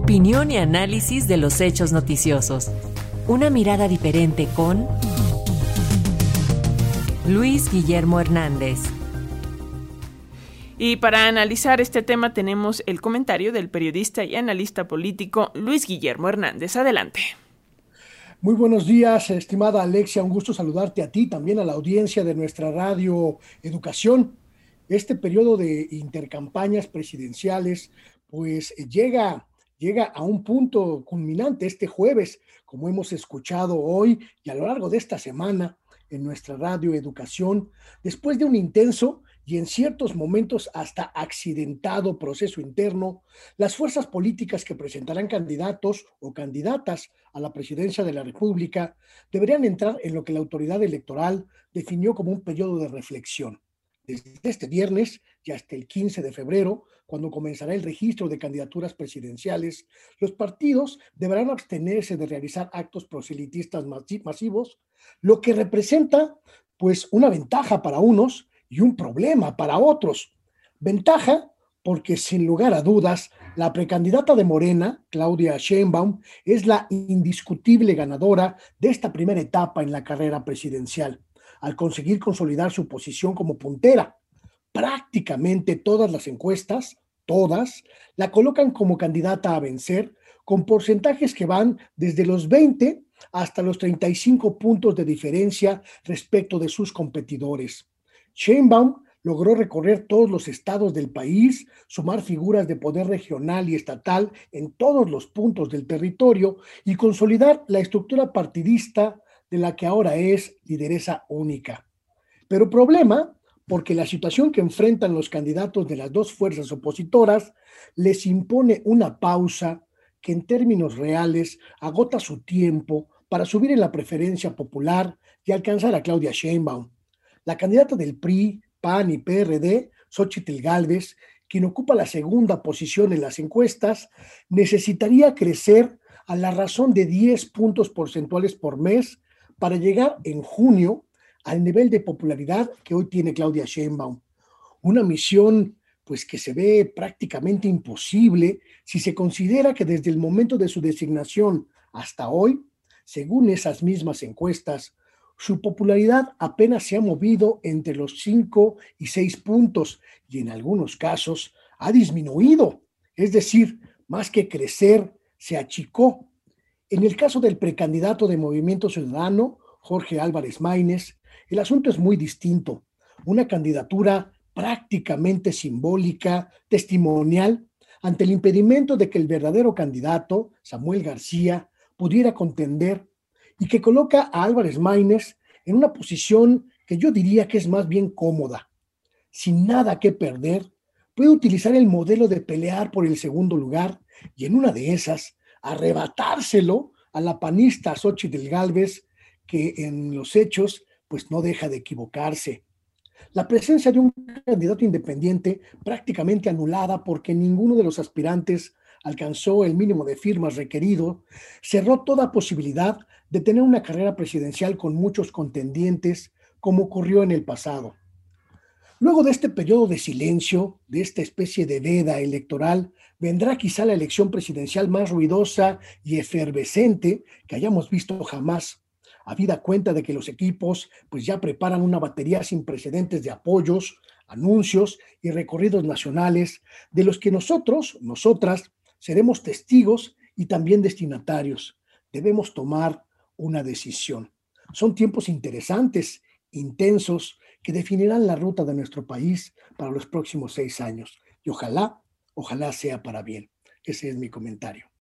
Opinión y análisis de los hechos noticiosos. Una mirada diferente con Luis Guillermo Hernández. Y para analizar este tema tenemos el comentario del periodista y analista político Luis Guillermo Hernández. Adelante. Muy buenos días, estimada Alexia. Un gusto saludarte a ti, también a la audiencia de nuestra radio Educación. Este periodo de intercampañas presidenciales, pues llega, llega a un punto culminante este jueves, como hemos escuchado hoy y a lo largo de esta semana en nuestra radio Educación, después de un intenso y en ciertos momentos hasta accidentado proceso interno, las fuerzas políticas que presentarán candidatos o candidatas a la presidencia de la República deberían entrar en lo que la autoridad electoral definió como un periodo de reflexión. Desde este viernes y hasta el 15 de febrero, cuando comenzará el registro de candidaturas presidenciales, los partidos deberán abstenerse de realizar actos proselitistas masivos, lo que representa pues una ventaja para unos y un problema para otros. Ventaja porque sin lugar a dudas, la precandidata de Morena, Claudia Sheinbaum, es la indiscutible ganadora de esta primera etapa en la carrera presidencial, al conseguir consolidar su posición como puntera. Prácticamente todas las encuestas, todas, la colocan como candidata a vencer, con porcentajes que van desde los 20 hasta los 35 puntos de diferencia respecto de sus competidores. Sheinbaum logró recorrer todos los estados del país, sumar figuras de poder regional y estatal en todos los puntos del territorio y consolidar la estructura partidista de la que ahora es lideresa única. Pero problema, porque la situación que enfrentan los candidatos de las dos fuerzas opositoras les impone una pausa que en términos reales agota su tiempo para subir en la preferencia popular y alcanzar a Claudia Sheinbaum la candidata del PRI, PAN y PRD, Xochitl Galvez, quien ocupa la segunda posición en las encuestas, necesitaría crecer a la razón de 10 puntos porcentuales por mes para llegar en junio al nivel de popularidad que hoy tiene Claudia Sheinbaum. Una misión pues que se ve prácticamente imposible si se considera que desde el momento de su designación hasta hoy, según esas mismas encuestas, su popularidad apenas se ha movido entre los 5 y 6 puntos y en algunos casos ha disminuido, es decir, más que crecer, se achicó. En el caso del precandidato de Movimiento Ciudadano, Jorge Álvarez Maínez, el asunto es muy distinto. Una candidatura prácticamente simbólica, testimonial, ante el impedimento de que el verdadero candidato, Samuel García, pudiera contender y que coloca a Álvarez Maínez en una posición que yo diría que es más bien cómoda. Sin nada que perder, puede utilizar el modelo de pelear por el segundo lugar y en una de esas arrebatárselo a la panista Xochitl Galvez, que en los hechos pues no deja de equivocarse. La presencia de un candidato independiente prácticamente anulada porque ninguno de los aspirantes alcanzó el mínimo de firmas requerido, cerró toda posibilidad de tener una carrera presidencial con muchos contendientes, como ocurrió en el pasado. Luego de este periodo de silencio, de esta especie de veda electoral, vendrá quizá la elección presidencial más ruidosa y efervescente que hayamos visto jamás, habida cuenta de que los equipos pues ya preparan una batería sin precedentes de apoyos, anuncios y recorridos nacionales, de los que nosotros, nosotras, seremos testigos y también destinatarios. Debemos tomar una decisión. Son tiempos interesantes, intensos, que definirán la ruta de nuestro país para los próximos seis años. Y ojalá, ojalá sea para bien. Ese es mi comentario.